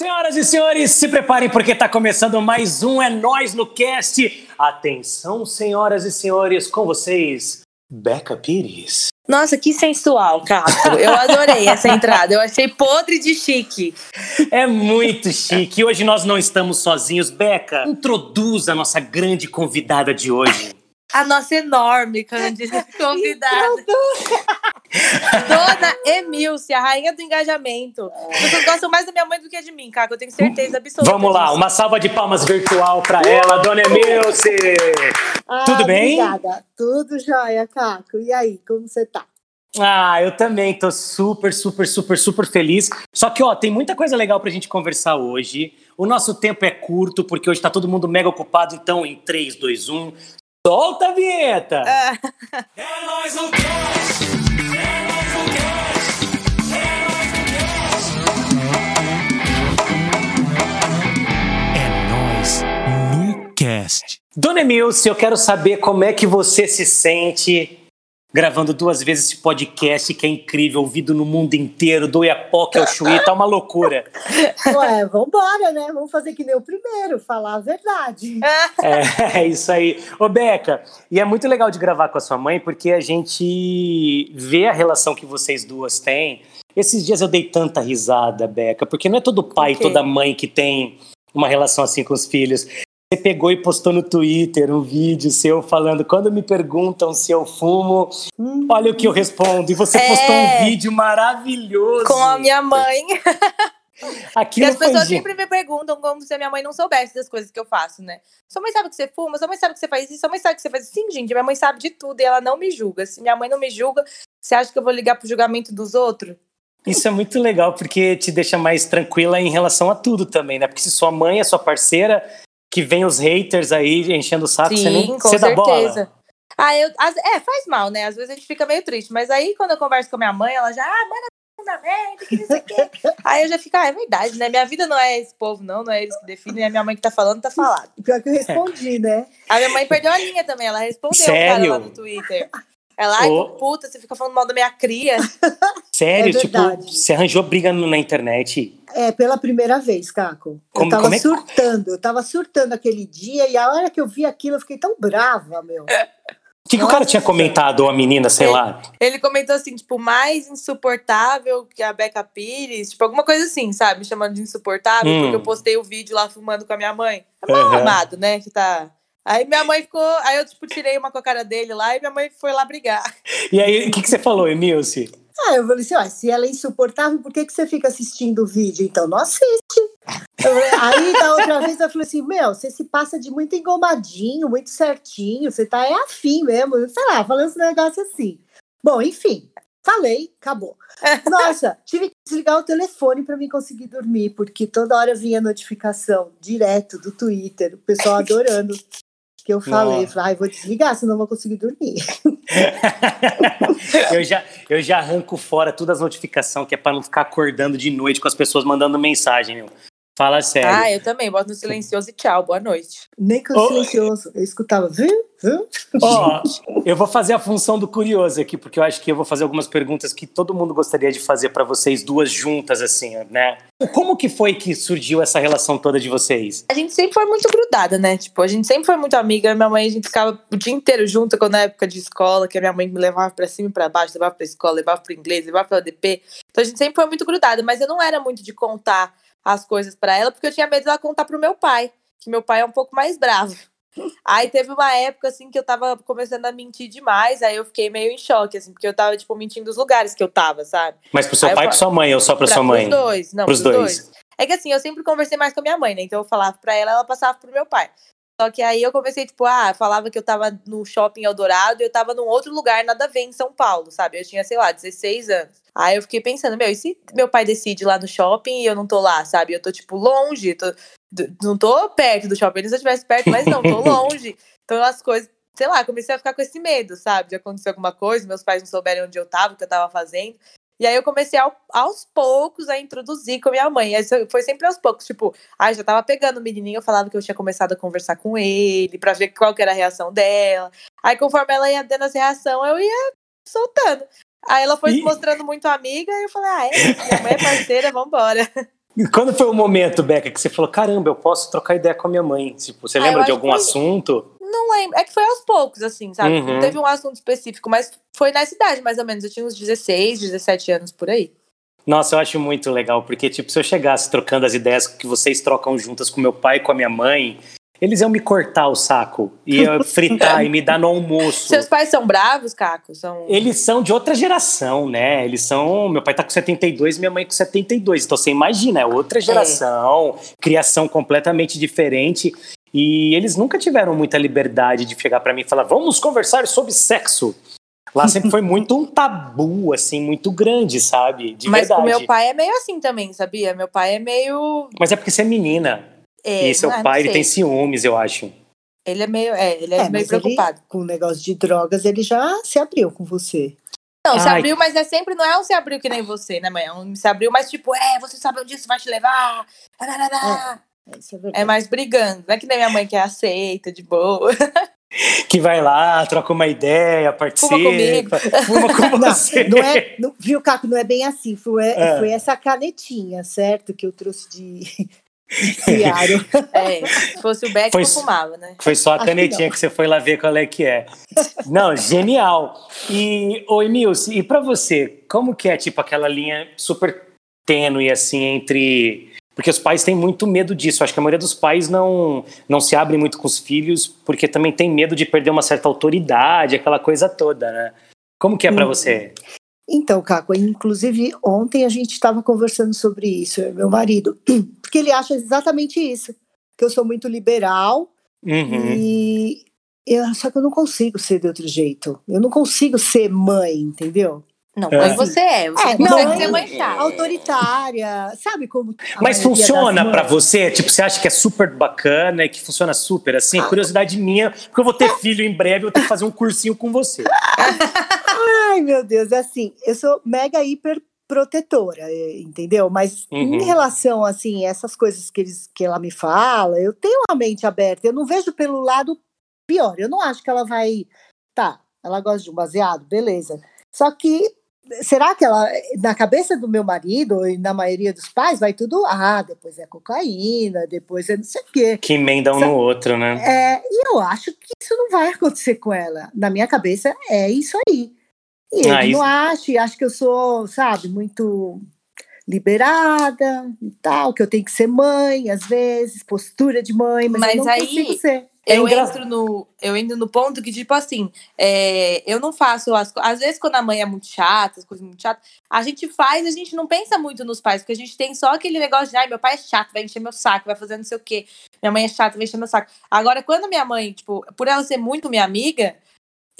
Senhoras e senhores, se preparem porque está começando mais um É Nós no Cast. Atenção, senhoras e senhores, com vocês, Beca Pires. Nossa, que sensual, Caco. Eu adorei essa entrada. Eu achei podre de chique. É muito chique. Hoje nós não estamos sozinhos. Beca, introduza a nossa grande convidada de hoje. A nossa enorme convidada. Dona Emilce, a rainha do engajamento. Vocês gostam mais da minha mãe do que de mim, Caco. Eu tenho certeza absoluta. Vamos lá, disso. uma salva de palmas virtual para ela, Dona Emilce. Ah, Tudo bem? Obrigada. Tudo jóia, Caco. E aí, como você tá? Ah, eu também tô super, super, super, super feliz. Só que, ó, tem muita coisa legal pra gente conversar hoje. O nosso tempo é curto, porque hoje tá todo mundo mega ocupado. Então, em 3, 2, 1, solta a vinheta! Ah, É nóis no cast! É nóis no cast! É nóis É nós no cast. Dona Emilce, eu quero saber como é que você se sente gravando duas vezes esse podcast que é incrível, ouvido no mundo inteiro, do Iapoque ao Chuí, tá uma loucura. Ué, vambora, né? Vamos fazer que nem o primeiro, falar a verdade. É, é isso aí. Ô, Beca, e é muito legal de gravar com a sua mãe, porque a gente vê a relação que vocês duas têm. Esses dias eu dei tanta risada, Beca, porque não é todo pai e quê? toda mãe que tem uma relação assim com os filhos. Você pegou e postou no Twitter um vídeo seu falando: quando me perguntam se eu fumo, Hum, olha o que eu respondo. E você É. postou um vídeo maravilhoso. com a minha mãe. Aqui E as pessoas Fandinho. sempre me perguntam como se a minha mãe não soubesse das coisas que eu faço, né? Sua mãe sabe que você fuma, sua mãe sabe que você faz isso, sua mãe sabe que você faz isso. Sim, gente, minha mãe sabe de tudo e ela não me julga. Se minha mãe não me julga, você acha que eu vou ligar pro julgamento dos outros? Isso é muito legal, porque te deixa mais tranquila em relação a tudo também, né? Porque se sua mãe é sua parceira, que vem os haters aí enchendo o saco, você nem Sim, com você dá bola. certeza. Ah, eu, as- é, faz mal, né? Às vezes a gente fica meio triste, mas aí quando eu converso com a minha mãe, ela já, ah, manda na merda, que não sei o quê. aí eu já fico, ah, é verdade, né? Minha vida não é esse povo, não, não é eles que definem, é a minha mãe que tá falando, tá falado. Pior que eu respondi, né? A minha mãe perdeu a linha também, ela respondeu o Sério? cara lá no Twitter. Ela, ai, que puta, você fica falando mal da minha cria. Sério, É tipo, você arranjou briga na internet. É, pela primeira vez, Caco. Como- eu tava como é surtando, eu tava surtando aquele dia e a hora que eu vi aquilo eu fiquei tão brava, meu. O que, que o cara tinha comentado, ou a menina, sei É. lá? Ele comentou assim, tipo, mais insuportável que a Becca Pires, tipo, alguma coisa assim, sabe? Me chamando de insuportável, Hum. porque eu postei o vídeo lá fumando com a minha mãe. É mal Aham. amado, né? Que tá. Aí minha mãe ficou. Aí eu, tipo, tirei uma com a cara dele lá e minha mãe foi lá brigar. E aí, o que, que você falou, Emilce? Ah, eu falei assim, se ela é insuportável, por que, que você fica assistindo o vídeo? Então não assiste. Aí da outra vez eu falei assim, meu, você se passa de muito engomadinho, muito certinho, você tá é afim mesmo, sei lá, falando esse negócio assim. Bom, enfim, falei, acabou. Nossa, tive que desligar o telefone para mim conseguir dormir, porque toda hora vinha notificação direto do Twitter, o pessoal adorando que eu falei. Nossa. Vou desligar, senão não vou conseguir dormir. eu, já, eu já arranco fora todas as notificações, que é pra não ficar acordando de noite com as pessoas mandando mensagem, meu. Fala sério. Ah, eu também, boto no silencioso e tchau, boa noite. Nem que Ô, eu silencioso. Eu escutava, viu? Viu? Ó, eu vou fazer a função do curioso aqui, porque eu acho que eu vou fazer algumas perguntas que todo mundo gostaria de fazer pra vocês duas juntas, assim, né? Como que foi que surgiu essa relação toda de vocês? A gente sempre foi muito grudada, né? Tipo, a gente sempre foi muito amiga. Minha mãe, a gente ficava o dia inteiro junto quando na época de escola, que a minha mãe me levava pra cima e pra baixo, levava pra escola, levava pro inglês, levava pra ODP. Então a gente sempre foi muito grudada, mas eu não era muito de contar as coisas pra ela, porque eu tinha medo dela contar pro meu pai, que meu pai é um pouco mais bravo. Aí teve uma época, assim, que eu tava começando a mentir demais, aí eu fiquei meio em choque, assim, porque eu tava, tipo, mentindo os lugares que eu tava, sabe? Mas pro seu Aí pai e pra sua mãe, ou só pra, Pra- sua mãe? Pros dois, não, Pros pros, dois. dois. É que assim, eu sempre conversei mais com a minha mãe, né? Então eu falava pra ela, ela passava pro meu pai. Só que aí eu comecei, tipo, ah, falava que eu tava no shopping Eldorado e eu tava num outro lugar, nada a ver, em São Paulo, sabe? Eu tinha, sei lá, 16 anos. Aí eu fiquei pensando, meu, e se meu pai decide ir lá no shopping e eu não tô lá, sabe? Eu tô, tipo, longe, tô- não tô perto do shopping. Se eu estivesse perto, mas não, tô longe. Então as coisas, sei lá, comecei a ficar com esse medo, sabe? De acontecer alguma coisa, meus pais não souberem onde eu tava, o que eu tava fazendo. E aí eu comecei ao- aos poucos a introduzir com a minha mãe. Aí foi sempre aos poucos, tipo, ah, já tava pegando o menininho, falava que eu tinha começado a conversar com ele, pra ver qual que era a reação dela. Aí conforme ela ia dando essa reação, eu ia soltando. Aí ela foi se Ih. mostrando muito amiga, e eu falei, ah, é, minha mãe é parceira, vambora. Quando foi o momento, Beca, que você falou: caramba, eu posso trocar ideia com a minha mãe? Tipo, você Ah, lembra de algum assunto? Não lembro. É que foi aos poucos, assim, sabe? Uhum. Não teve um assunto específico, mas foi nessa idade, mais ou menos. Eu tinha uns 16, 17 anos por aí. Nossa, eu acho muito legal, porque, tipo, se eu chegasse trocando as ideias que vocês trocam juntas com meu pai e com a minha mãe, eles iam me cortar o saco, ia fritar e me dar no almoço. Seus pais são bravos, Caco? São... Eles são de outra geração, né? Eles são. Meu pai tá com 72, minha mãe com 72. Então você imagina, é outra geração, criação completamente diferente. E eles nunca tiveram muita liberdade de chegar pra mim e falar: vamos conversar sobre sexo. Lá sempre foi muito um tabu, assim, muito grande, sabe? De Mas verdade. o meu pai é meio assim também, sabia? Meu pai é meio. Mas é porque você é menina. É, e seu ah, não pai ele tem ciúmes, eu acho. Ele é meio. É, ele é, É, meio mas ele, preocupado. com o negócio de drogas, ele já se abriu com você. Não, se Ai. abriu, mas é sempre, não é um se abriu que nem você, né, mãe? É um se abriu, mas tipo, é, você sabe onde isso vai te levar. É, isso é verdade. É mais brigando. Não é que nem minha mãe que é aceita, de boa. Que vai lá, troca uma ideia, participa. comigo. Fuma com Não, você. não é, não- viu, Caco? Não é bem assim. Foi, É. foi essa canetinha, certo? Que eu trouxe de, Ciaro. É, se fosse o Beck, Foi eu fumava, né? Foi só a Acho que canetinha não. que, você foi lá ver qual é que é. Não, genial. E, ô Emilce, e pra você, como que é, tipo, aquela linha super tênue, assim, entre... Porque os pais têm muito medo disso. Acho que a maioria dos pais não, não se abre muito com os filhos, porque também tem medo de perder uma certa autoridade, aquela coisa toda, né? Como que é pra Hum. você? Então, Caco, inclusive ontem a gente estava conversando sobre isso, eu meu marido, porque ele acha exatamente isso, que eu sou muito liberal Uhum. e eu, só que eu não consigo ser de outro jeito. Eu não consigo ser mãe, entendeu? Não, É. mãe você é. Você É, não consegue mãe, ser mãe chata. Autoritária, sabe como? Mas funciona mães- você? Tipo, você acha que é super bacana e que funciona super assim? Curiosidade minha, porque eu vou ter filho em breve, eu tenho que fazer um cursinho com você. Ai, meu Deus, é assim, eu sou mega hiper protetora, entendeu? Mas Uhum. em relação assim, essas coisas que eles que ela me fala, eu tenho a mente aberta, eu não vejo pelo lado pior. Eu não acho que ela vai, tá, ela gosta de um baseado, beleza. Só que será que ela na cabeça do meu marido e na maioria dos pais vai tudo, ah, depois é cocaína, depois é não sei o quê. Que emenda um no outro, né? É, e eu acho que isso não vai acontecer com ela. Na minha cabeça é isso aí. E Ah, ele isso- não acha, e acha que eu sou, sabe, muito liberada e tal, que eu tenho que ser mãe, às vezes, postura de mãe, mas, Mas eu não aí- consigo ser. É eu engra- entro no eu entro no ponto que tipo assim é, eu não faço as às vezes quando a mãe é muito chata as coisas muito chatas a gente faz a gente não pensa muito nos pais porque a gente tem só aquele negócio de ai meu pai é chato vai encher meu saco vai fazer não sei o quê minha mãe é chata vai encher meu saco. Agora quando minha mãe tipo por ela ser muito minha amiga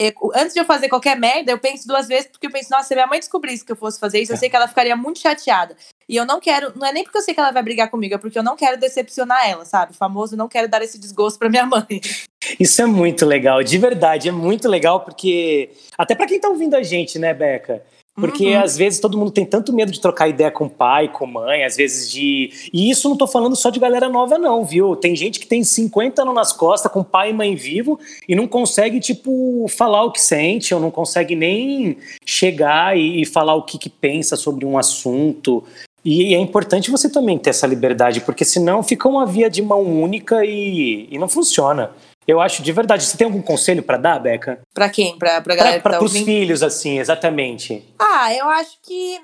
eu- antes de eu fazer qualquer merda, eu penso duas vezes, porque eu penso, nossa, se minha mãe descobrisse que eu fosse fazer isso, eu sei que ela ficaria muito chateada. E eu não quero, não é nem porque eu sei que ela vai brigar comigo, é porque eu não quero decepcionar ela, sabe? O famoso, não quero dar esse desgosto pra minha mãe. Isso é muito legal, de verdade, é muito legal, porque. Até pra quem tá ouvindo a gente, né, Beca? Porque Uhum. às vezes todo mundo tem tanto medo de trocar ideia com pai, com mãe, às vezes de. E isso não tô falando só de galera nova, não, viu? Tem gente que tem 50 anos nas costas, com pai e mãe vivo, e não consegue, tipo, falar o que sente, ou não consegue nem chegar e, e falar o que, que pensa sobre um assunto. E é importante você também ter essa liberdade, porque senão fica uma via de mão única e, e não funciona. Eu acho de verdade. Você tem algum conselho pra dar, Beca? Pra quem? Pra, pra galera Para que tá os filhos, assim, exatamente. Ah, eu acho que,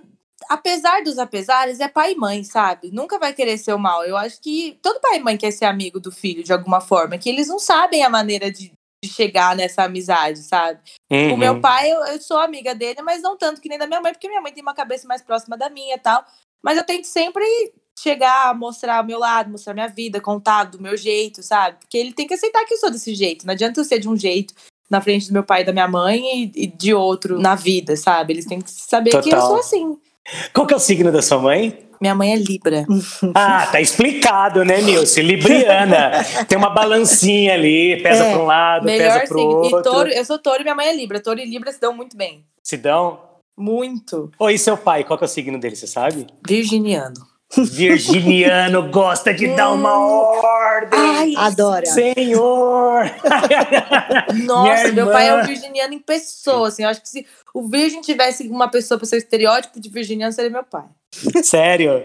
apesar dos apesares, é pai e mãe, sabe? Nunca vai querer ser o mal. Eu acho que todo pai e mãe quer ser amigo do filho de alguma forma, que eles não sabem a maneira de, de chegar nessa amizade, sabe? O Uhum. meu pai, eu, eu sou amiga dele, mas não tanto que nem da minha mãe, porque minha mãe tem uma cabeça mais próxima da minha e tal. Mas eu tento sempre chegar, mostrar o meu lado, mostrar minha vida, contar do meu jeito, sabe? Porque ele tem que aceitar que eu sou desse jeito. Não adianta eu ser de um jeito na frente do meu pai e da minha mãe e, de outro na vida, sabe? Eles têm que saber que eu Total. sou assim. Qual que é o signo da sua mãe? Minha mãe é Libra. Ah, tá explicado, né, Nilce? Libriana. Tem uma balancinha ali, pesa É, pra um lado, Melhor pesa signo. outro. E touro, eu sou touro e minha mãe é Libra. Touro e Libra se dão muito bem. Se dão? Muito. Oi, seu pai, qual que é o signo dele, você sabe? Virginiano. Virginiano gosta de dar uma ordem. Ai, Adora. Senhor! Nossa, meu pai é um virginiano em pessoa, assim. Eu acho que se o virgem tivesse uma pessoa para ser estereótipo de virginiano, seria meu pai. Sério?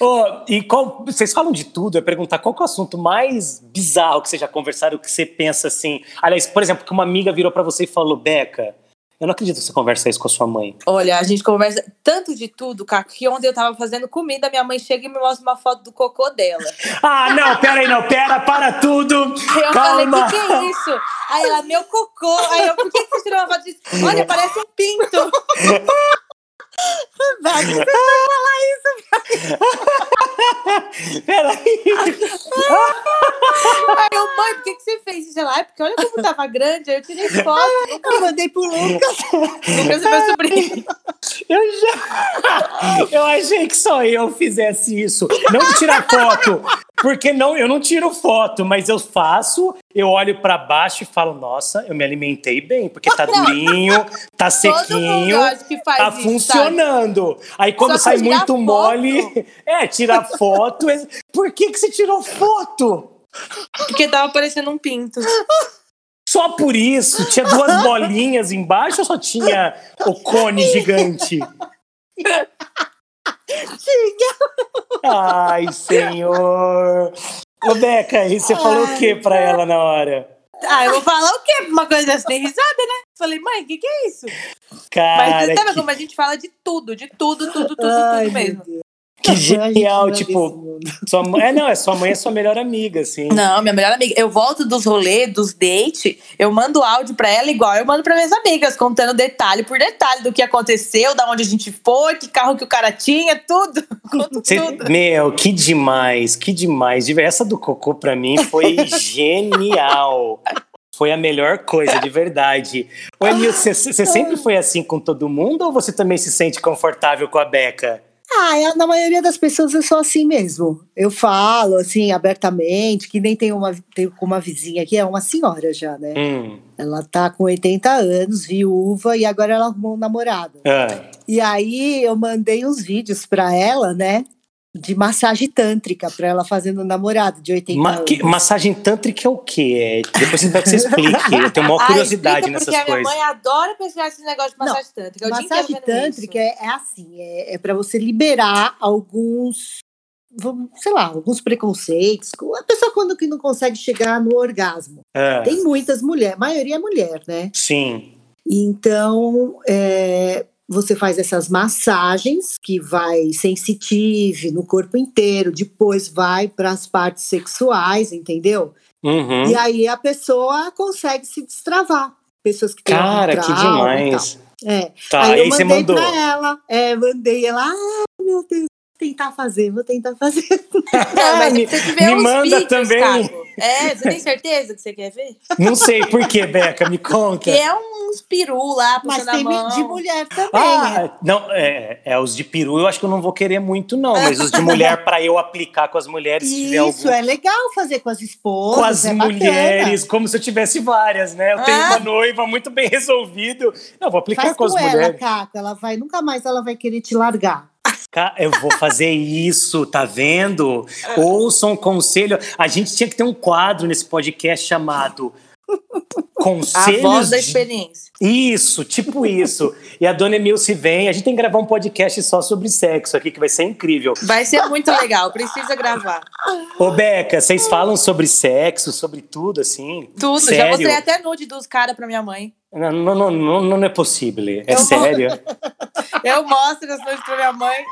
Ô, e qual, vocês falam de tudo, eu ia perguntar qual que é o assunto mais bizarro que vocês já conversaram, que você pensa assim. Aliás, por exemplo, que uma amiga virou pra você e falou: Beca, eu não acredito que você conversa isso com a sua mãe. Olha, a gente conversa tanto de tudo, Caco, que ontem eu tava fazendo comida, minha mãe chega e me mostra uma foto do cocô dela. Ah, não, pera aí, não, pera, para tudo! Eu Calma! falei, o que, que é isso? Aí ela, meu cocô. Aí eu, por que, você tirou uma foto disso? Olha, parece um pinto. Vai, Pera aí! Aí eu, mãe, por que, que você fez isso? Ela, "Ai, porque olha como tava grande. Aí eu tirei foto. Eu mandei pro Lucas. Lucas é meu sobrinho. Eu já. Eu achei que só eu fizesse isso. Não tirar foto. Porque não, eu não tiro foto, mas eu faço, eu olho pra baixo e falo, nossa, eu me alimentei bem, porque tá durinho, tá sequinho, tá isso, sabe? funcionando. Aí quando Só sai muito foto- mole, é, tirar foto. Por que, que você tirou foto? Porque tava parecendo um pinto. Só por isso? Tinha duas bolinhas embaixo ou só tinha o cone gigante? Ai, senhor. Ô, Beca, e você falou o que pra ela na hora? Ah, eu vou falar o quê? Uma coisa dessa tem risada, né? Falei, mãe, o que, que é isso? Cara, Mas sabe que, como a gente fala de tudo, de tudo, tudo, tudo, Ai, tudo mesmo. Que genial, tipo, sua mãe, é, não, é sua mãe é sua melhor amiga, assim. Não, minha melhor amiga. Eu volto dos rolês, dos dates, eu mando áudio pra ela igual eu mando pra minhas amigas, contando detalhe por detalhe do que aconteceu, da onde a gente foi, que carro que o cara tinha, tudo. Conto Cê- tudo. meu, que demais, que demais. De- Essa do cocô pra mim foi genial. Foi a melhor coisa, de verdade. Ô, Emil, você você sempre foi assim com todo mundo ou você também se sente confortável com a Beca? Ah, é, na maioria das pessoas eu sou assim mesmo. Eu falo assim abertamente, que nem tem uma tem uma vizinha aqui, é uma senhora já, né? Hum. Ela tá com 80 anos, viúva, e agora ela arrumou um namorado. Ah. E aí eu mandei uns vídeos pra ela, né? De massagem tântrica pra ela fazendo namorado de 80 Ma- anos. que- massagem tântrica é o quê? É, depois eu que você explique. Eu tenho uma Ah, curiosidade nessas porque a minha coisas. mãe adora pesquisar esse negócio de Não, massagem tântrica. O dia Massagem tântrica é, é assim, é, é para você liberar alguns, sei lá, alguns preconceitos. A pessoa quando que não consegue chegar no orgasmo. Ah, Tem muitas mulheres, a maioria é mulher, né? sim. Então, é, você faz essas massagens que vai sensitive no corpo inteiro, depois vai para as partes sexuais, entendeu? Uhum. E aí a pessoa consegue se destravar. Pessoas que têm Cara, que e demais. É. Tá, aí aí eu você mandei mandou. pra ela. É, mandei ela. Ah, meu Deus, vou tentar fazer, vou tentar fazer. Não, mas me, você me manda vídeos, também. Caco. É, você tem certeza que você quer ver? Não sei por que, Beca, me conta. Que é uns peru lá, Mas tem mão. de mulher também, né? Ah, não, é, é, os de peru eu acho que eu não vou querer muito, não. Mas os de mulher, pra eu aplicar com as mulheres, se tiver Isso, algum. é legal fazer com as esposas. Com as é bacana. mulheres, como se eu tivesse várias, né? Eu tenho Ah. uma noiva muito bem resolvido. Não, vou aplicar Faz com com, as ela, mulheres. Caco. Ela vai, nunca mais ela vai querer te largar. Eu vou fazer isso, tá vendo? Ouçam um conselho. A gente tinha que ter um quadro nesse podcast chamado A Conselhos. voz da experiência. Isso, tipo isso. E a dona Emilce vem. A gente tem que gravar um podcast só sobre sexo aqui, que vai ser incrível. Vai ser muito legal, precisa gravar. Ô, Beca, vocês falam sobre sexo, sobre tudo, assim? Tudo, já Sério? mostrei até nude dos caras pra minha mãe. Não, não, não, não, não é possível. É Eu vou- sério. Eu mostro as nudes pra minha mãe.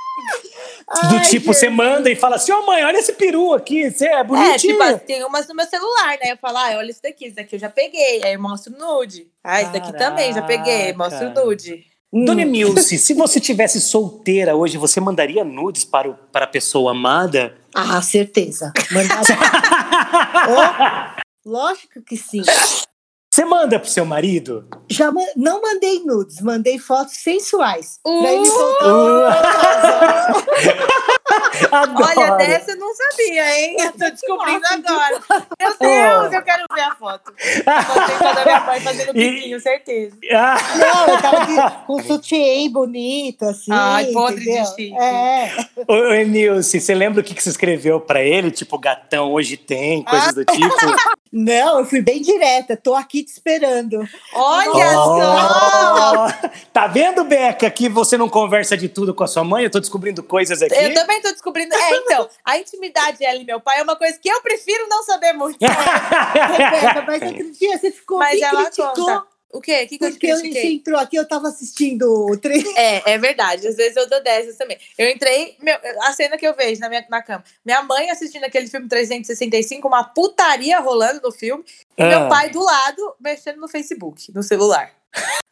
Do Ai, tipo, você gente. manda e fala assim: Ô mãe, olha esse peru aqui, você é É, bonitinho. tipo, tem umas no meu celular, né? Eu falo, ah, olha isso daqui, isso daqui eu já peguei. Aí eu mostro nude. Ah, esse daqui também, já peguei. Mostro nude. Hum. Dona Emilce, se você tivesse solteira hoje, você mandaria nudes para, o, para a pessoa amada? Ah, certeza. Mandaria. Oh, lógico que sim. Você manda pro seu marido? Já ma- não mandei nudes, mandei fotos sensuais. Uh! Pra ele contar. Adoro. Olha, dessa eu não sabia, hein? Eu tô descobrindo agora. Meu Deus, eu quero ver a foto. Botei toda a minha mãe fazendo E- biquinho, certeza. Ah, Não, eu tava aqui com um sutiã bonito, assim. Ai, podre de entendeu? chique. É. Ô, ô, Emilce, você lembra o que que você escreveu pra ele? Tipo, gatão hoje tem, coisas do tipo? Não, eu fui bem direta, tô aqui te esperando. Olha só! Oh, tá vendo, Beca, que você não conversa de tudo com a sua mãe? Eu tô descobrindo coisas aqui. Eu também tô descobrindo. É, então, a intimidade dela e meu pai é uma coisa que eu prefiro não saber muito. Rebeca, mas aquele dia você ficou Mas me ela criticou. conta. O quê? O que, que eu Porque eu, critiquei? entrou aqui, eu tava assistindo o treino. É, é verdade. Às vezes eu dou dessas também. Eu entrei, meu, a cena que eu vejo na minha na cama. Minha mãe assistindo aquele filme 365, uma putaria rolando no filme, e Ah. meu pai do lado mexendo no Facebook, no celular.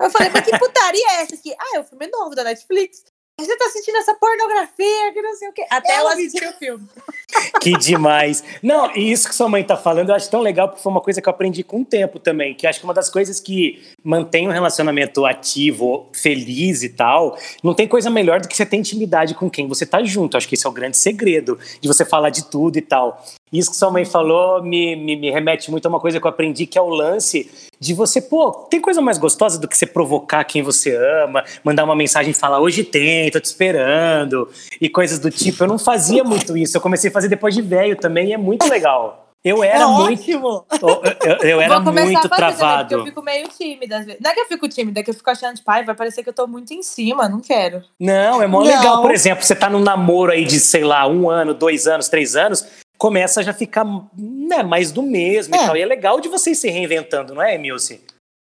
Eu falei, mas que putaria é essa aqui? Ah, é o filme novo da Netflix. Você tá assistindo essa pornografia que não sei o quê. Até Ela eu me assisti o filme. Que demais. Não, e isso que sua mãe tá falando, eu acho tão legal, porque foi uma coisa que eu aprendi com o tempo também, que acho que uma das coisas que mantém um relacionamento ativo, feliz e tal, não tem coisa melhor do que você ter intimidade com quem você tá junto. Acho que esse é o grande segredo, de você falar de tudo e tal. Isso que sua mãe falou me, me, me remete muito a uma coisa que eu aprendi, que é o lance de você, pô, tem coisa mais gostosa do que você provocar quem você ama, mandar uma mensagem e falar, hoje tem, tô te esperando, e coisas do tipo. Eu não fazia muito isso, eu comecei a fazer depois de velho também, e é muito legal. Eu era é muito. ótimo. Eu, eu- eu era muito porque travado. eu fico meio tímida às vezes. Não é que eu fico tímida, é que eu fico achando, tipo, ai, vai parecer que eu tô muito em cima, não quero. Não, é mó Não. legal. Por exemplo, você tá num namoro aí de, sei lá, um ano, dois anos, três anos, começa a já ficar né, mais do mesmo e É. tal. E é legal de vocês se reinventando, não é, Emilce?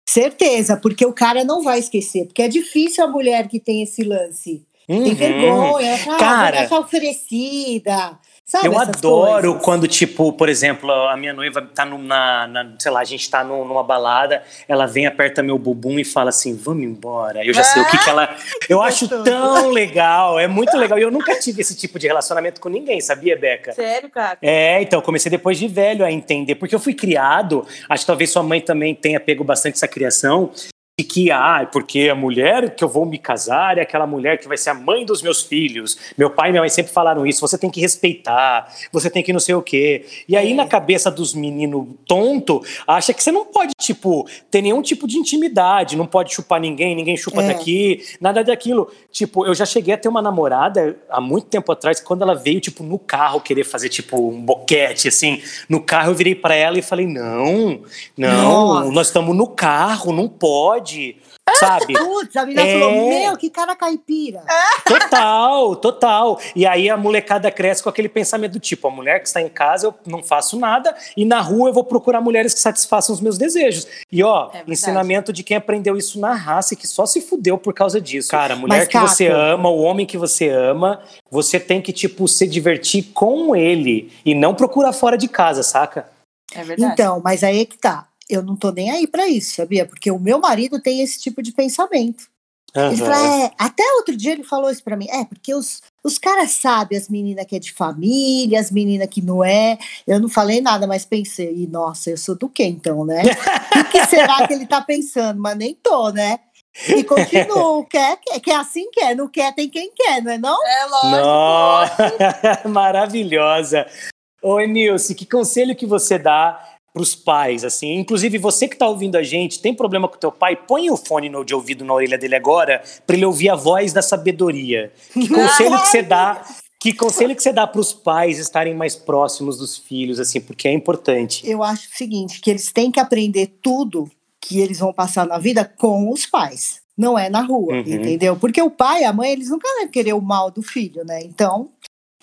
Certeza, porque o cara não vai esquecer. Porque é difícil a mulher que tem esse lance. Tem Uhum. vergonha, ela fala, ah, Cara, oferecida. Sabe Eu adoro coisas? quando, tipo, por exemplo, a minha noiva tá num- na, na- sei lá, a gente tá num- numa balada, ela vem, aperta meu bumbum e fala assim, vamos embora. Eu já sei o que que ela... Eu acho gostoso. tão legal, é muito legal. E eu nunca tive esse tipo de relacionamento com ninguém, sabia, Beca? Sério, cara? É, então, eu comecei depois de velho a entender, porque eu fui criado, acho que talvez sua mãe também tenha pego bastante essa criação, de que, ah, porque a mulher que eu vou me casar é aquela mulher que vai ser a mãe dos meus filhos. Meu pai e minha mãe sempre falaram isso, você tem que respeitar, você tem que não sei o quê. E aí, É. na cabeça dos meninos tonto, acha que você não pode, tipo, ter nenhum tipo de intimidade, não pode chupar ninguém, ninguém chupa É. daqui, nada daquilo. Tipo, eu já cheguei a ter uma namorada há muito tempo atrás, quando ela veio, tipo, no carro querer fazer, tipo, um boquete, assim. No carro eu virei pra ela e falei: não, não, Nossa. nós estamos no carro, não pode. Sabe? Putz, a menina É. falou, meu, que cara caipira. Total, total. E aí a molecada cresce com aquele pensamento do tipo: a mulher que está em casa, eu não faço nada, e na rua eu vou procurar mulheres que satisfaçam os meus desejos. E ó, É ensinamento de quem aprendeu isso na raça e que só se fudeu por causa disso. Cara, a mulher Mas, que você Caco- ama, o homem que você ama, você tem que, tipo, se divertir com ele e não procurar fora de casa, saca? É verdade. Então, mas aí é que tá. Eu não tô nem aí pra isso, sabia? Porque o meu marido tem esse tipo de pensamento. Ele Aham. fala, é, até outro dia ele falou isso pra mim. É, porque os, os caras sabem as meninas que é de família, as meninas que não é. Eu não falei nada, mas pensei, e, nossa, eu sou do quê então, né? O que, que será que ele tá pensando? Mas nem tô, né? E continuo, quer, quer, quer assim quer, não quer, tem quem quer, não é não? É lógico. Nossa, maravilhosa. Ô, Emilce, que conselho que você dá para os pais, assim? Inclusive, você que está ouvindo a gente, tem problema com teu pai? Põe o fone no- de ouvido na orelha dele agora para ele ouvir a voz da sabedoria. Que conselho que você dá? Que conselho que você dá para os pais estarem mais próximos dos filhos, assim, porque é importante. Eu acho o seguinte, que eles têm que aprender tudo que eles vão passar na vida com os pais. Não é na rua, Uhum. entendeu? Porque o pai e a mãe, eles nunca vão querer o mal do filho, né? Então,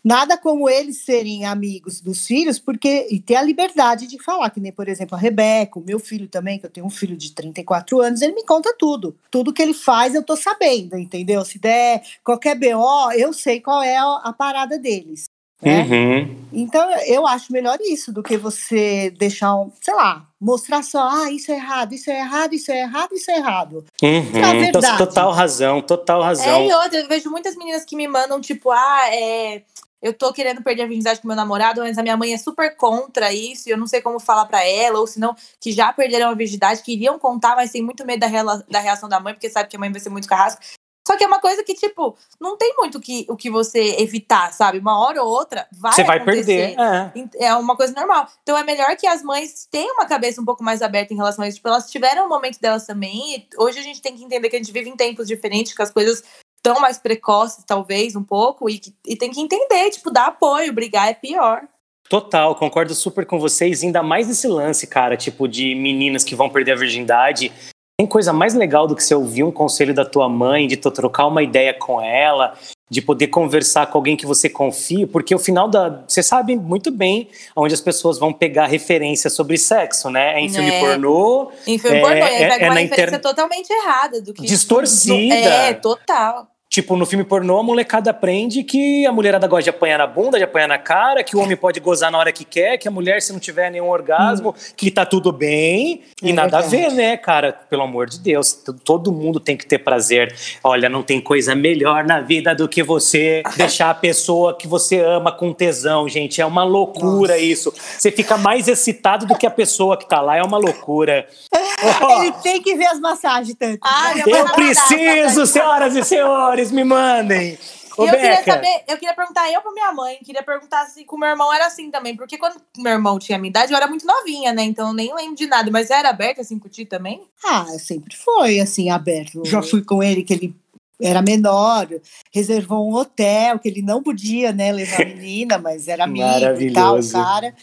nada como eles serem amigos dos filhos, porque e ter a liberdade de falar, que nem, por exemplo, a Rebeca, o meu filho também, que eu tenho um filho de 34 anos, ele me conta tudo. Tudo que ele faz, eu tô sabendo, entendeu? Se der qualquer BO, eu sei qual é a, parada deles. Né? Uhum. Então, eu acho melhor isso do que você deixar, um, sei lá, mostrar só, ah, isso é errado, isso é errado, isso é errado, isso é errado. Uhum. É a Então, total razão, total razão. É, e outra, eu vejo muitas meninas que me mandam, tipo, ah, é. Eu tô querendo perder a virgindade com meu namorado, mas a minha mãe é super contra isso, e eu não sei como falar pra ela, ou senão que já perderam a virgindade, queriam contar, mas tem muito medo da, rela- da reação da mãe, porque sabe que a mãe vai ser muito carrasca. Só que é uma coisa que, tipo, não tem muito que, o que você evitar, sabe? Uma hora ou outra vai Você vai acontecer. perder. É. É uma coisa normal. Então é melhor que as mães tenham uma cabeça um pouco mais aberta em relação a isso. Tipo, elas tiveram o momento delas também. E hoje a gente tem que entender que a gente vive em tempos diferentes, que as coisas estão mais precoces, talvez, um pouco, e, e tem que entender, tipo, dar apoio, brigar é pior. Total, concordo super com vocês. Ainda mais nesse lance, cara, tipo, de meninas que vão perder a virgindade. Tem coisa mais legal do que você ouvir um conselho da tua mãe, de tu trocar uma ideia com ela, de poder conversar com alguém que você confie, porque o final da. Você sabe muito bem onde as pessoas vão pegar referência sobre sexo, né? É em filme É. pornô, Em filme É, pornô, e é- é uma na referência internet- totalmente errada do que. Distorcida. É, total. Tipo, no filme pornô, a molecada aprende que a mulherada gosta de apanhar na bunda, de apanhar na cara, que o homem pode gozar na hora que quer, que a mulher, se não tiver nenhum orgasmo, que tá tudo bem. E É nada verdade. a ver, né, cara? Pelo amor de Deus. Todo mundo tem que ter prazer. Olha, não tem coisa melhor na vida do que você deixar a pessoa que você ama com tesão, gente. É uma loucura Nossa. isso. Você fica mais excitado do que a pessoa que tá lá. É uma loucura. Ele tem que ver as massagens tanto. Ah, eu preciso, senhoras e senhores, me mandem. Ô, eu queria saber, eu queria perguntar eu pra minha mãe, queria perguntar se com o meu irmão era assim também, porque quando meu irmão tinha a minha idade, eu era muito novinha, né? Então eu nem lembro de nada, mas era aberto assim com também? Ah, sempre foi assim, aberto. Já fui com ele que ele era menor, reservou um hotel que ele não podia, né, levar a menina, mas era amigo e tal, Maravilhoso. cara.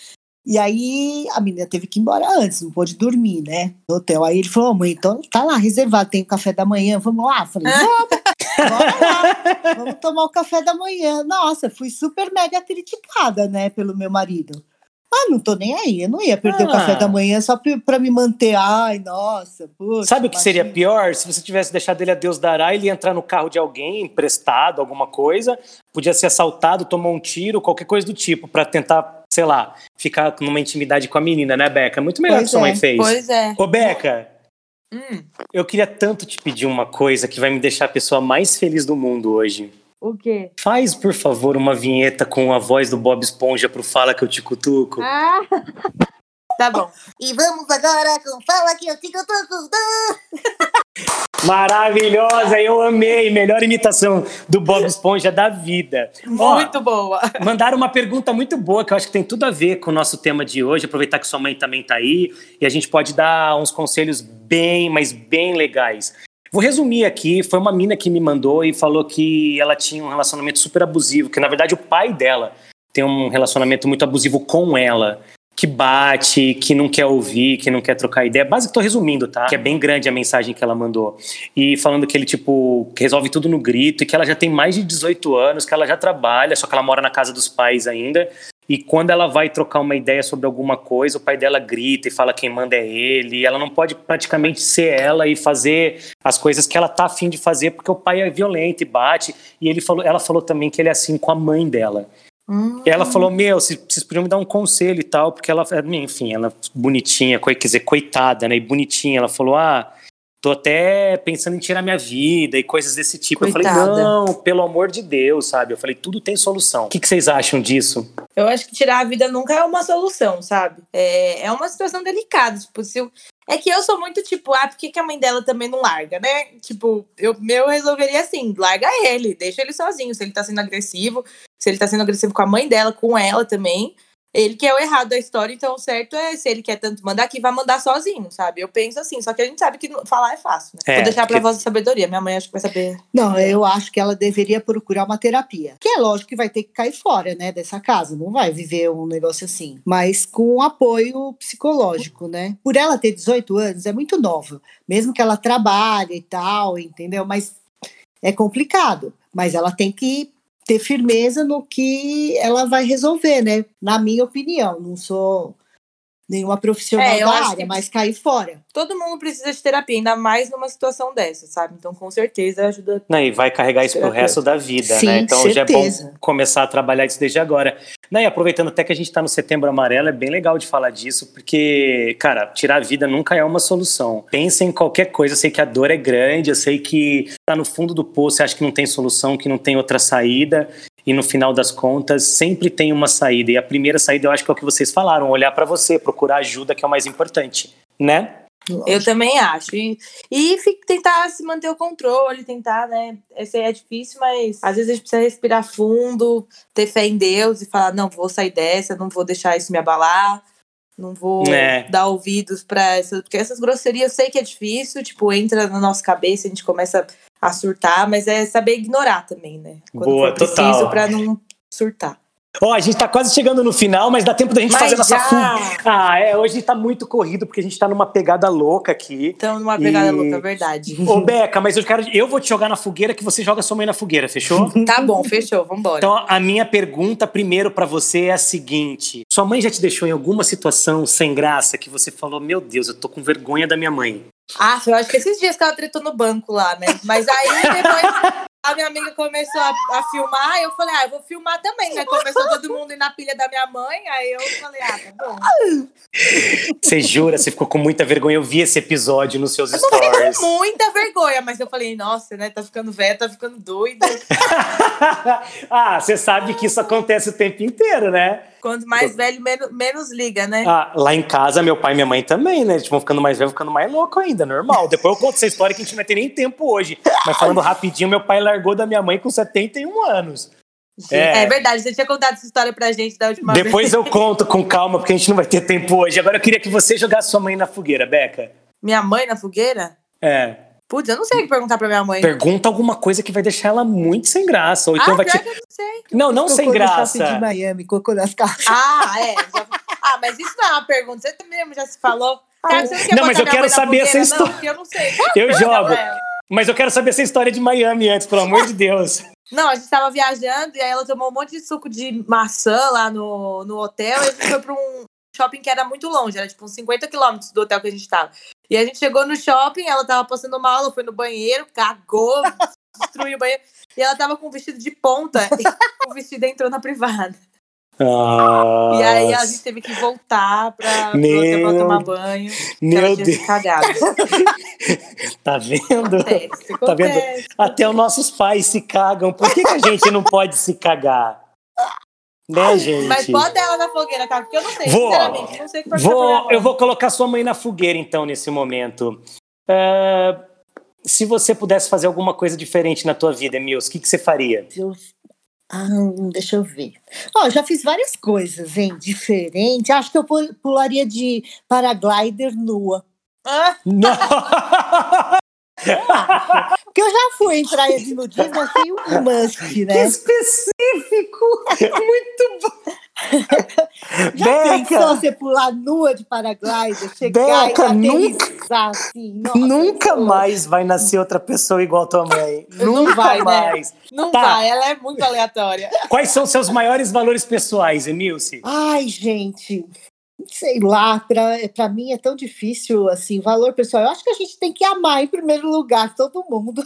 E aí a menina teve que ir embora antes, não pôde dormir, né, no hotel. Aí ele falou, "Ô, mãe, então tá lá reservado, tem o café da manhã, vamos lá? Eu falei, vamos, bora lá, vamos tomar o café da manhã. Nossa, fui super mega criticada, né, pelo meu marido. Ah, não tô nem aí, eu não ia perder o Ah. café da manhã só pra- pra me manter. Ai, nossa, puxa. Sabe o que seria pior? Se você tivesse deixado ele a Deus dará, ele ia entrar no carro de alguém, emprestado, alguma coisa, podia ser assaltado, tomar um tiro, qualquer coisa do tipo, pra tentar, sei lá, ficar numa intimidade com a menina, né, Beca? Muito melhor Pois que sua é. mãe fez. Pois é. Ô, Beca, Hum, eu queria tanto te pedir uma coisa que vai me deixar a pessoa mais feliz do mundo hoje. o quê? Faz, por favor, uma vinheta com a voz do Bob Esponja pro Fala Que Eu Te Cutuco. Ah. Tá bom. E vamos agora com Fala que eu te cutuco. Maravilhosa, eu amei. Melhor imitação do Bob Esponja da vida. Ó, Muito boa. mandaram uma pergunta muito boa que eu acho que tem tudo a ver com o nosso tema de hoje. Aproveitar que sua mãe também tá aí e a gente pode dar uns conselhos bem, mas bem legais. Vou resumir aqui. Foi uma mina que me mandou e falou que ela tinha um relacionamento super abusivo, que na verdade o pai dela tem um relacionamento muito abusivo com ela. Que bate, que não quer ouvir, que não quer trocar ideia. Básico, tô resumindo, tá? Que é bem grande a mensagem que ela mandou. E falando que ele, tipo, resolve tudo no grito e que ela já tem mais de 18 anos, que ela já trabalha, só que ela mora na casa dos pais ainda. E quando ela vai trocar uma ideia sobre alguma coisa, o pai dela grita e fala quem manda é ele. E ela não pode praticamente ser ela e fazer as coisas que ela tá afim de fazer, porque o pai é violento e bate. E ele falou, ela falou também que ele é assim com a mãe dela. Hum. E ela falou: Meu, vocês podiam me dar um conselho e tal, porque ela, enfim, ela bonitinha, quer dizer, coitada, né? E bonitinha. Ela falou: Ah, tô até pensando em tirar minha vida e coisas desse tipo. Eu Coitada. falei: Não, pelo amor de Deus, sabe? Eu falei: Tudo tem solução. O que, que vocês acham disso? Eu acho que tirar a vida nunca é uma solução, sabe? É, é uma situação delicada. Tipo, se eu... É que eu sou muito tipo, ah, por que, que a mãe dela também não larga, né? Tipo, eu, meu resolveria assim: larga ele, deixa ele sozinho. Se ele tá sendo agressivo, se ele tá sendo agressivo com a mãe dela, com ela também. Ele que é o errado da história, então o certo é se ele quer tanto mandar aqui, vai mandar sozinho, sabe? Eu penso assim, só que a gente sabe que falar é fácil, né? É, Vou deixar pra porque- voz da sabedoria. Minha mãe acho que vai saber. Não, eu acho que ela deveria procurar uma terapia. Que é lógico que vai ter que cair fora, né, dessa casa. Não vai viver um negócio assim. Mas com apoio psicológico, né? Por ela ter 18 anos, é muito nova. Mesmo que ela trabalhe e tal, entendeu? Mas é complicado. Mas ela tem que ter firmeza no que ela vai resolver, né? Na minha opinião. Não sou nenhuma profissional É, da área, que- mas cair fora. Todo mundo precisa de terapia, ainda mais numa situação dessa, sabe? Então, com certeza, ajuda. Né, e vai carregar isso pro Terapeuta. resto da vida, Sim, né? Então já é certeza. bom começar a trabalhar isso desde agora. Né, e aproveitando até que a gente está no setembro amarelo, é bem legal de falar disso, porque, cara, tirar a vida nunca é uma solução. Pensa em qualquer coisa, eu sei que a dor é grande, eu sei que tá no fundo do poço, você acha que não tem solução, que não tem outra saída. E no final das contas, sempre tem uma saída. E a primeira saída, eu acho que é o que vocês falaram: olhar para você, procurar ajuda, que é o mais importante, né? Eu também acho. E, e tentar se manter o controle, tentar, né? Esse aí é difícil, mas às vezes a gente precisa respirar fundo, ter fé em Deus e falar: não, vou sair dessa, não vou deixar isso me abalar, não vou É. dar ouvidos pra essas. Porque essas grosserias eu sei que é difícil, tipo, entra na nossa cabeça, a gente começa a surtar, mas é saber ignorar também, né? Quando Boa, for preciso, total. pra não surtar. Ó, a gente tá quase chegando no final, mas dá tempo da gente Mas fazer nossa já! fuga. Ah, é, hoje tá muito corrido, porque a gente tá numa pegada louca aqui. Então, numa pegada E- louca, é verdade. Ô, Beca, mas eu quero. Eu vou te jogar na fogueira que você joga sua mãe na fogueira, fechou? Tá bom, fechou, vambora. Então, a minha pergunta primeiro pra você é a seguinte: Sua mãe já te deixou em alguma situação sem graça que você falou, meu Deus, eu tô com vergonha da minha mãe? Ah, eu acho que esses dias que ela tretou no banco lá, né? Mas aí depois a minha amiga começou a, a filmar, eu falei, ah, eu vou filmar também, né? Começou todo mundo ir na pilha da minha mãe, aí eu falei, ah, tá bom. Você jura? Você ficou com muita vergonha? Eu vi esse episódio nos seus stories. Muita vergonha, mas eu falei, nossa, né? Tá ficando velha, tá ficando doida. ah, você sabe que isso acontece o tempo inteiro, né? Quanto mais velho, menos, menos liga, né? Ah, lá em casa, meu pai e minha mãe também, né? Eles vão ficando mais velhos, ficando mais louco ainda, normal. Depois eu conto essa história que a gente não vai ter nem tempo hoje. Mas falando rapidinho, meu pai largou da minha mãe com 71 anos. É. é. verdade, você tinha contado essa história pra gente da última vez. Depois eu conto com calma, porque a gente não vai ter tempo hoje. Agora eu queria que você jogasse sua mãe na fogueira, Beca. Minha mãe na fogueira? É. Putz, eu não sei o que perguntar pra minha mãe. Pergunta alguma coisa que vai deixar ela muito sem graça. Ou então ah, vai te. eu não sei. Não, não sem Cocô shopping graça. de Miami, cocô nas calças. Ah, é. Ah, mas isso não é uma pergunta. Você mesmo já se falou. Cara, você não, quer Não, mas eu quero saber essa história. Não, eu não sei. Eu Não, jogo. é. Mas eu quero saber essa história de Miami antes, pelo amor de Deus. Não, a gente tava viajando e aí ela tomou um monte de suco de maçã lá no, no hotel e a gente foi pra um shopping que era muito longe, era tipo uns 50 quilômetros do hotel que a gente tava. E a gente chegou no shopping, ela tava passando mal, ela foi no banheiro, cagou, destruiu o banheiro. E ela tava com um vestido de ponta e o vestido entrou na privada. Ah, E aí a gente teve que voltar pra, hotel pra Meu- tomar banho. Meu Deus. cagado. Tá vendo? Acontece, Tá vendo? acontece. Até os nossos pais se cagam. Por que, que a gente não pode se cagar? Né, gente? Mas bota ela na fogueira, cara, porque eu não sei, Vou. sinceramente. Não sei o que minha Vou, eu vou colocar sua mãe na fogueira, então, nesse momento. É, se você pudesse fazer alguma coisa diferente na tua vida, Emils, o que, que você faria? Eu- Ah, deixa eu ver. Ó, já fiz várias coisas, hein? Diferente. Acho que eu pu- pularia de paraglider nua. Ah, Não! Porque eu já fui em praia de nudismo, achei um must, Que né? específico! Muito bom! Já pensou Beca, você pular nua de paraglider, chegar Beca, e nunca- assim? Nossa, nunca que mais vai nascer outra pessoa igual tua mãe. Não nunca vai, né? mais. não Tá. vai, ela é muito aleatória. Quais são seus maiores valores pessoais, Emilce? Ai, gente, sei lá, pra, pra mim é tão difícil, assim, valor pessoal. Eu acho que a gente tem que amar em primeiro lugar todo mundo.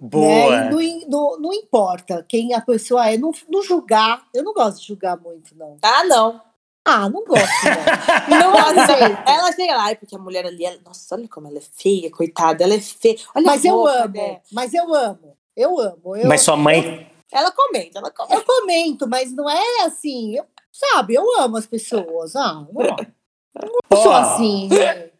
Boa. Né? Não, não, não importa quem a pessoa é, não, não julgar. Eu não gosto de julgar muito, não. Ah, não. Ah, não gosto, não. Não gosto. aceito. Ela chega lá, "Ai, porque a mulher ali, ela- nossa, olha como ela é feia, coitada, ela é feia. Olha Mas a eu amo, dela. mas eu amo. Eu amo. Eu, Mas sua mãe. Ela comenta, ela comenta. eu comento, mas não é assim. eu- sabe, eu amo as pessoas. Ah, não, não sou assim. né?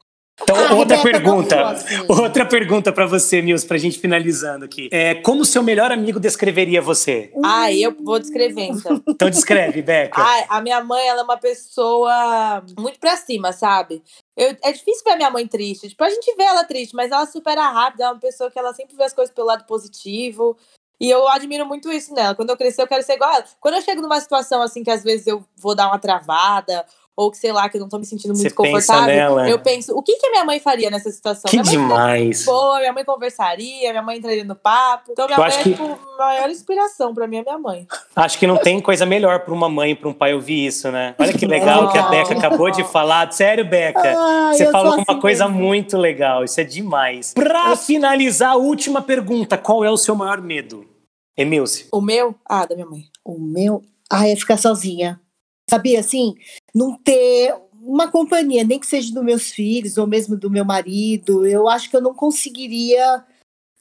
Então, Ah, outra Rebeca, pergunta. assim. Outra pergunta pra você, Mills, pra gente finalizando aqui. É, como seu melhor amigo descreveria você? Ai, eu vou descrever, então. Então descreve, Beca. Ai, a minha mãe, ela é uma pessoa muito pra cima, sabe? Eu, é difícil ver a minha mãe triste. Tipo, a gente vê ela triste, mas ela supera rápido. É uma pessoa que ela sempre vê as coisas pelo lado positivo. E eu admiro muito isso nela. Quando eu crescer, eu quero ser igual a ela. Quando eu chego numa situação assim que às vezes eu vou dar uma travada, ou que sei lá, que eu não tô me sentindo Você muito pensa confortável, nela. eu penso, o que, que a minha mãe faria nessa situação? que minha demais. boa, minha mãe conversaria, minha mãe entraria no papo. Então, minha Eu mãe acho é, que- tipo, a maior inspiração pra mim é minha mãe. Acho que não tem coisa melhor pra uma mãe e pra um pai ouvir isso, né? Olha que legal que a Não. Beca acabou de falar. Sério, Beca? Ai, Você eu falou sou uma assim coisa mesmo. muito legal. Isso é demais. Pra finalizar, a última pergunta: qual é o seu maior medo? Emilce. O meu? Ah, da minha mãe. O meu. Ah, é ficar sozinha. Sabia, assim, não ter uma companhia, nem que seja dos meus filhos ou mesmo do meu marido. Eu acho que eu não conseguiria.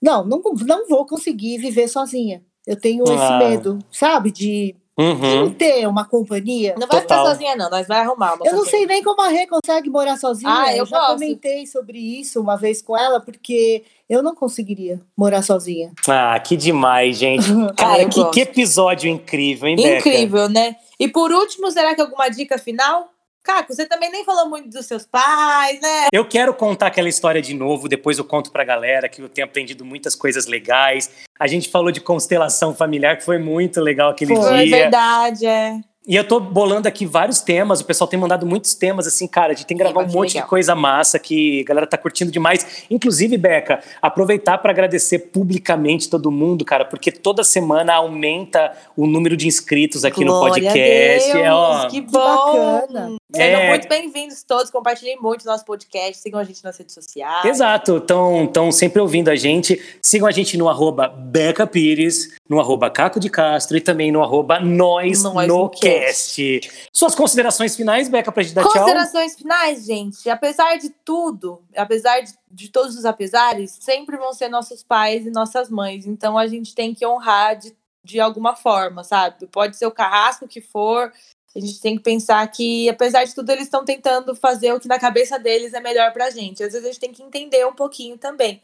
Não, não, não vou conseguir viver sozinha. Eu tenho Ah. esse medo, sabe? De Uhum. ter uma companhia. Não vai Total. ficar sozinha, não. Nós vai arrumar uma Eu não sei nem como a Rê consegue morar sozinha. Ah, eu já gosto. comentei sobre isso uma vez com ela, porque eu não conseguiria morar sozinha. Ah, que demais, gente. Ah, Cara, eu que, que episódio incrível, hein, Beca? Incrível, né? E por último, será que alguma dica final? Caco, você também nem falou muito dos seus pais, né? Eu quero contar aquela história de novo, depois eu conto pra galera que eu tenho aprendido muitas coisas legais. A gente falou de constelação familiar, que foi muito legal aquele Foi, dia. verdade, é. E eu tô bolando aqui vários temas, o pessoal tem mandado muitos temas, assim, cara, a gente tem que gravar um monte legal. de coisa massa que a galera tá curtindo demais. Inclusive, Beca, aproveitar para agradecer publicamente todo mundo, cara, porque toda semana aumenta o número de inscritos aqui no Glória a podcast. Deus, É, ó, que bom! bacana. Sejam É. muito bem-vindos todos, compartilhem muito o nosso podcast, sigam a gente nas redes sociais. Exato, estão sempre ouvindo a gente. Sigam a gente no arroba Beca Pires, no arroba Caco de Castro e também no arroba Nós, Nós no Cast. Suas considerações finais, Beca, pra gente dar tchau? Considerações finais, gente. Apesar de tudo, apesar de, de todos os apesares, sempre vão ser nossos pais e nossas mães. Então a gente tem que honrar de, de alguma forma, sabe? Pode ser o carrasco que for. A gente tem que pensar que, apesar de tudo, eles estão tentando fazer o que na cabeça deles é melhor pra gente. Às vezes a gente tem que entender um pouquinho também.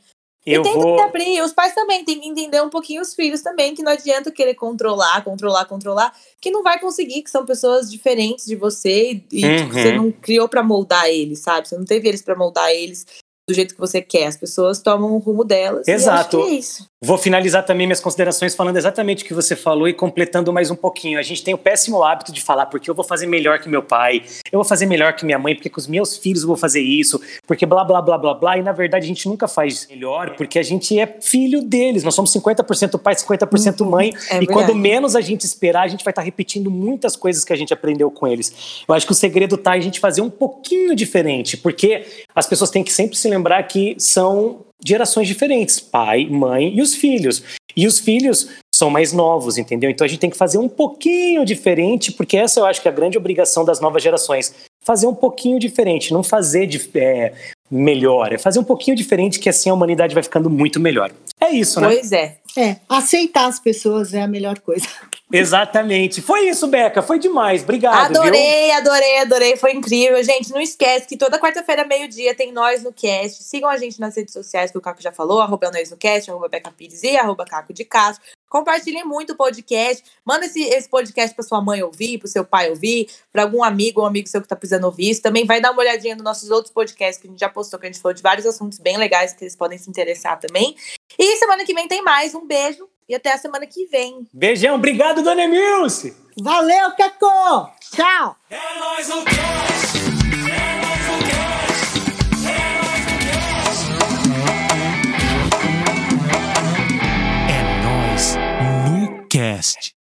Eu e tem vou. que abrir, os pais também têm que entender um pouquinho os filhos também, que não adianta querer controlar, controlar, controlar, que não vai conseguir, que são pessoas diferentes de você e Uhum. tipo, você não criou pra moldar eles, sabe? Você não teve eles pra moldar eles do jeito que você quer. As pessoas tomam o rumo delas. e Exato. acho que é isso. Vou finalizar também minhas considerações falando exatamente o que você falou e completando mais um pouquinho. A gente tem o péssimo hábito de falar porque eu vou fazer melhor que meu pai, eu vou fazer melhor que minha mãe, porque com os meus filhos eu vou fazer isso, porque blá blá blá blá blá. E na verdade a gente nunca faz melhor porque a gente é filho deles. Nós somos 50% pai, 50% mãe. É e verdade. quando menos a gente esperar, a gente vai estar repetindo muitas coisas que a gente aprendeu com eles. Eu acho que o segredo tá em a gente fazer um pouquinho diferente, porque as pessoas têm que sempre se lembrar que são gerações diferentes, pai, mãe e os filhos. E os filhos são mais novos, entendeu? Então a gente tem que fazer um pouquinho diferente, porque essa eu acho que é a grande obrigação das novas gerações. Fazer um pouquinho diferente, não fazer de, é, melhor, é fazer um pouquinho diferente, que assim a humanidade vai ficando muito melhor. É isso, né? Pois é. É, aceitar as pessoas é a melhor coisa. Exatamente. Foi isso, Beca. Foi demais. Obrigado. viu? Adorei, adorei, adorei. Foi incrível. Gente, não esquece que toda quarta-feira, meio-dia, tem Nós no Cast. Sigam a gente nas redes sociais que o Caco já falou, arroba Nós no Cast, arroba Beca Pires e arroba Caco de Castro. Compartilhem muito o podcast. Manda esse, esse podcast para sua mãe ouvir, para seu pai ouvir, para algum amigo ou amigo seu que tá precisando ouvir isso. Também vai dar uma olhadinha nos nossos outros podcasts que a gente já postou, que a gente falou de vários assuntos bem legais que eles podem se interessar também. E semana que vem tem mais. Um beijo e até a semana que vem. Beijão. Obrigado, Dona Emilce. Valeu, Caco! Tchau! É nóis. best.